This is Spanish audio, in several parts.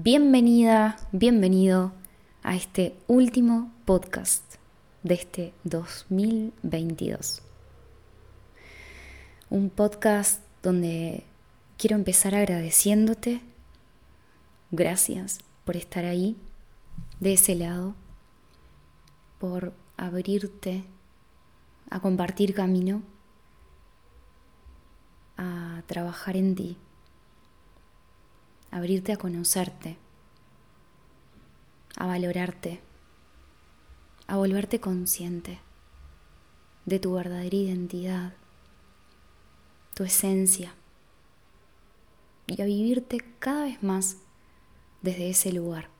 Bienvenida, bienvenido a este último podcast de este 2022. Un podcast donde quiero empezar agradeciéndote. Gracias por estar ahí, de ese lado, por abrirte a compartir camino, a trabajar en ti abrirte a conocerte, a valorarte, a volverte consciente de tu verdadera identidad, tu esencia, y a vivirte cada vez más desde ese lugar.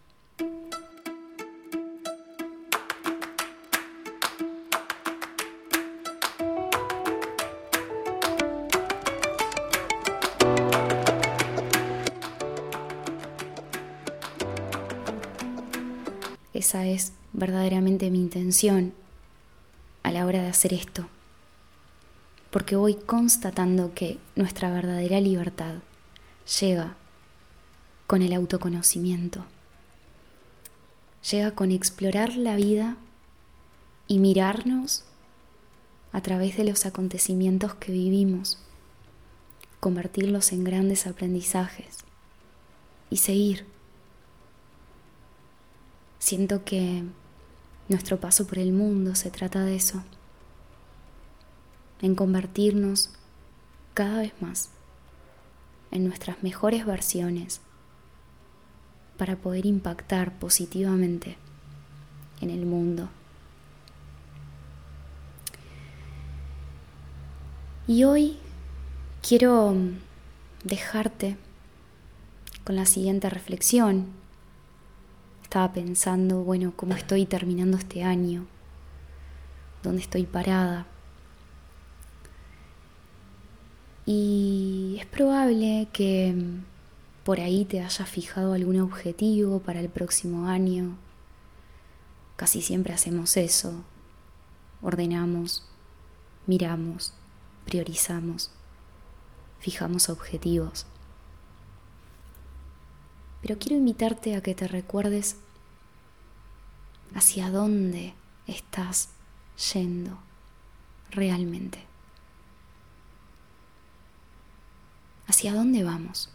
Esa es verdaderamente mi intención a la hora de hacer esto. Porque voy constatando que nuestra verdadera libertad llega con el autoconocimiento. Llega con explorar la vida y mirarnos a través de los acontecimientos que vivimos, convertirlos en grandes aprendizajes y seguir Siento que nuestro paso por el mundo se trata de eso, en convertirnos cada vez más en nuestras mejores versiones para poder impactar positivamente en el mundo. Y hoy quiero dejarte con la siguiente reflexión estaba pensando, bueno, cómo estoy terminando este año, dónde estoy parada. Y es probable que por ahí te hayas fijado algún objetivo para el próximo año. Casi siempre hacemos eso. Ordenamos, miramos, priorizamos, fijamos objetivos. Pero quiero invitarte a que te recuerdes hacia dónde estás yendo realmente. ¿Hacia dónde vamos?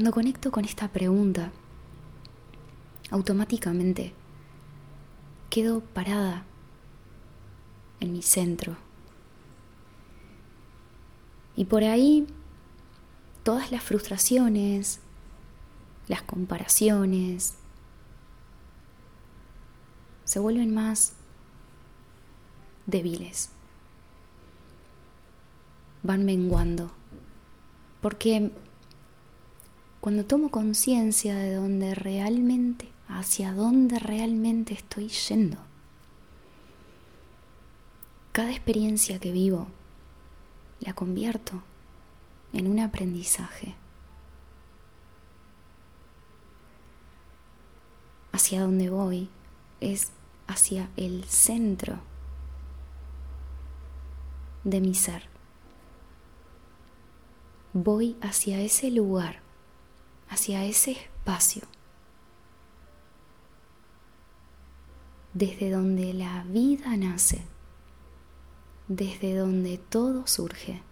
Cuando conecto con esta pregunta, automáticamente quedo parada en mi centro. Y por ahí todas las frustraciones, las comparaciones, se vuelven más débiles, van menguando, porque cuando tomo conciencia de dónde realmente, hacia dónde realmente estoy yendo, cada experiencia que vivo la convierto en un aprendizaje. Hacia dónde voy es hacia el centro de mi ser. Voy hacia ese lugar hacia ese espacio, desde donde la vida nace, desde donde todo surge,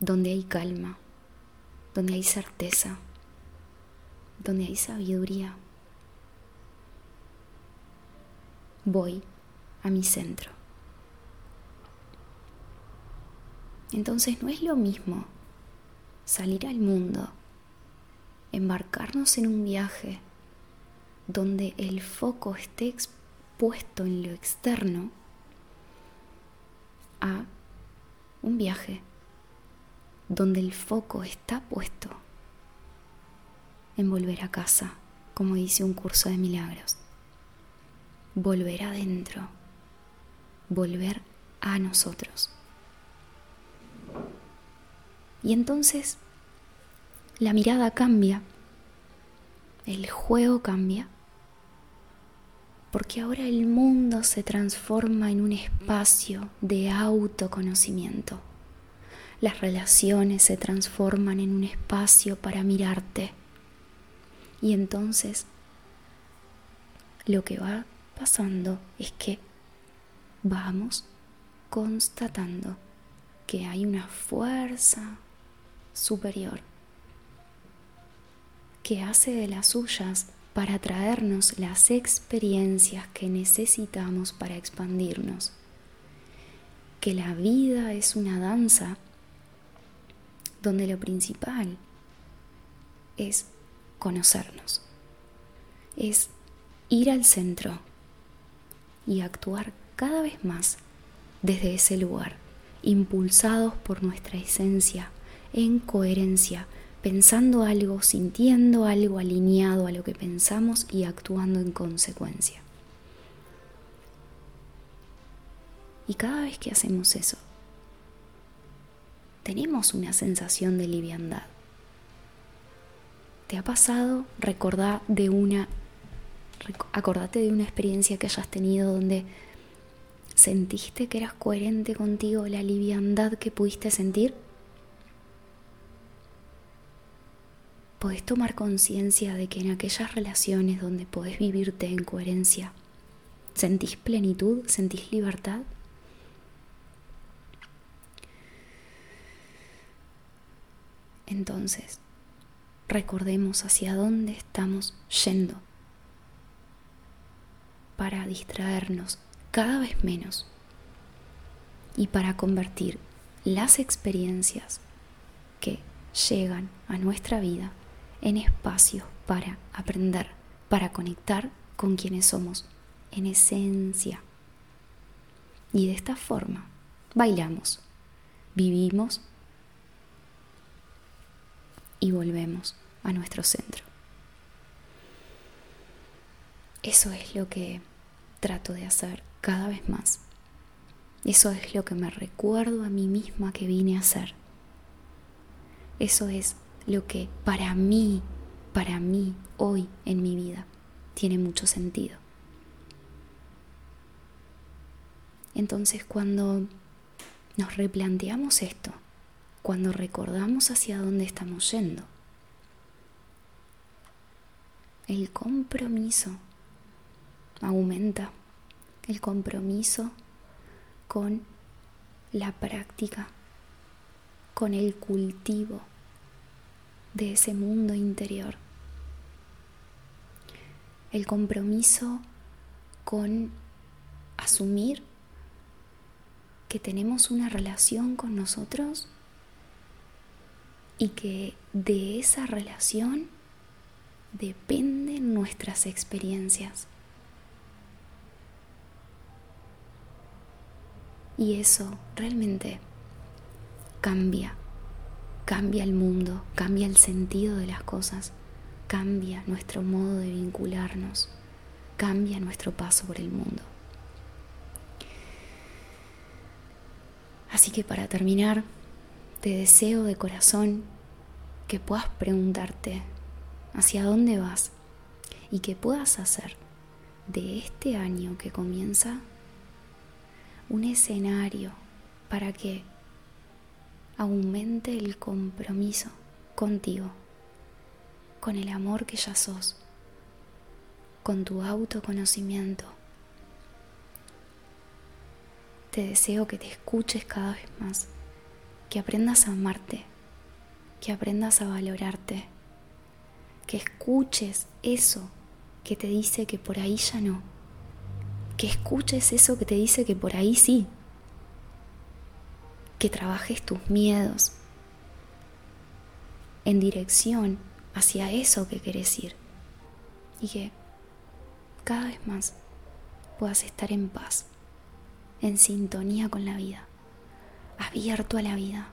donde hay calma, donde hay certeza, donde hay sabiduría. Voy a mi centro. Entonces no es lo mismo salir al mundo, embarcarnos en un viaje donde el foco esté expuesto en lo externo a un viaje donde el foco está puesto en volver a casa, como dice un curso de milagros. Volver adentro, volver a nosotros. Y entonces la mirada cambia, el juego cambia, porque ahora el mundo se transforma en un espacio de autoconocimiento. Las relaciones se transforman en un espacio para mirarte. Y entonces lo que va pasando es que vamos constatando que hay una fuerza superior que hace de las suyas para traernos las experiencias que necesitamos para expandirnos. Que la vida es una danza donde lo principal es conocernos, es ir al centro y actuar cada vez más desde ese lugar, impulsados por nuestra esencia, en coherencia, pensando algo, sintiendo algo alineado a lo que pensamos y actuando en consecuencia. Y cada vez que hacemos eso, tenemos una sensación de liviandad. ¿Te ha pasado? Recordá de una acordate de una experiencia que hayas tenido donde sentiste que eras coherente contigo, la liviandad que pudiste sentir. Podés tomar conciencia de que en aquellas relaciones donde podés vivirte en coherencia, sentís plenitud, sentís libertad. Entonces, recordemos hacia dónde estamos yendo para distraernos cada vez menos y para convertir las experiencias que llegan a nuestra vida en espacios para aprender, para conectar con quienes somos en esencia. Y de esta forma bailamos, vivimos y volvemos a nuestro centro. Eso es lo que trato de hacer cada vez más. Eso es lo que me recuerdo a mí misma que vine a hacer. Eso es lo que para mí, para mí, hoy en mi vida, tiene mucho sentido. Entonces cuando nos replanteamos esto, cuando recordamos hacia dónde estamos yendo, el compromiso aumenta el compromiso con la práctica, con el cultivo de ese mundo interior. El compromiso con asumir que tenemos una relación con nosotros y que de esa relación dependen nuestras experiencias. Y eso realmente cambia, cambia el mundo, cambia el sentido de las cosas, cambia nuestro modo de vincularnos, cambia nuestro paso por el mundo. Así que para terminar, te deseo de corazón que puedas preguntarte hacia dónde vas y que puedas hacer de este año que comienza un escenario para que aumente el compromiso contigo, con el amor que ya sos, con tu autoconocimiento. Te deseo que te escuches cada vez más, que aprendas a amarte, que aprendas a valorarte, que escuches eso que te dice que por ahí ya no que escuches eso que te dice que por ahí sí, que trabajes tus miedos en dirección hacia eso que querés ir y que cada vez más puedas estar en paz, en sintonía con la vida, abierto a la vida,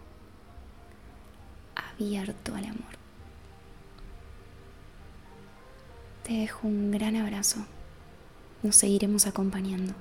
abierto al amor. Te dejo un gran abrazo nos seguiremos acompañando.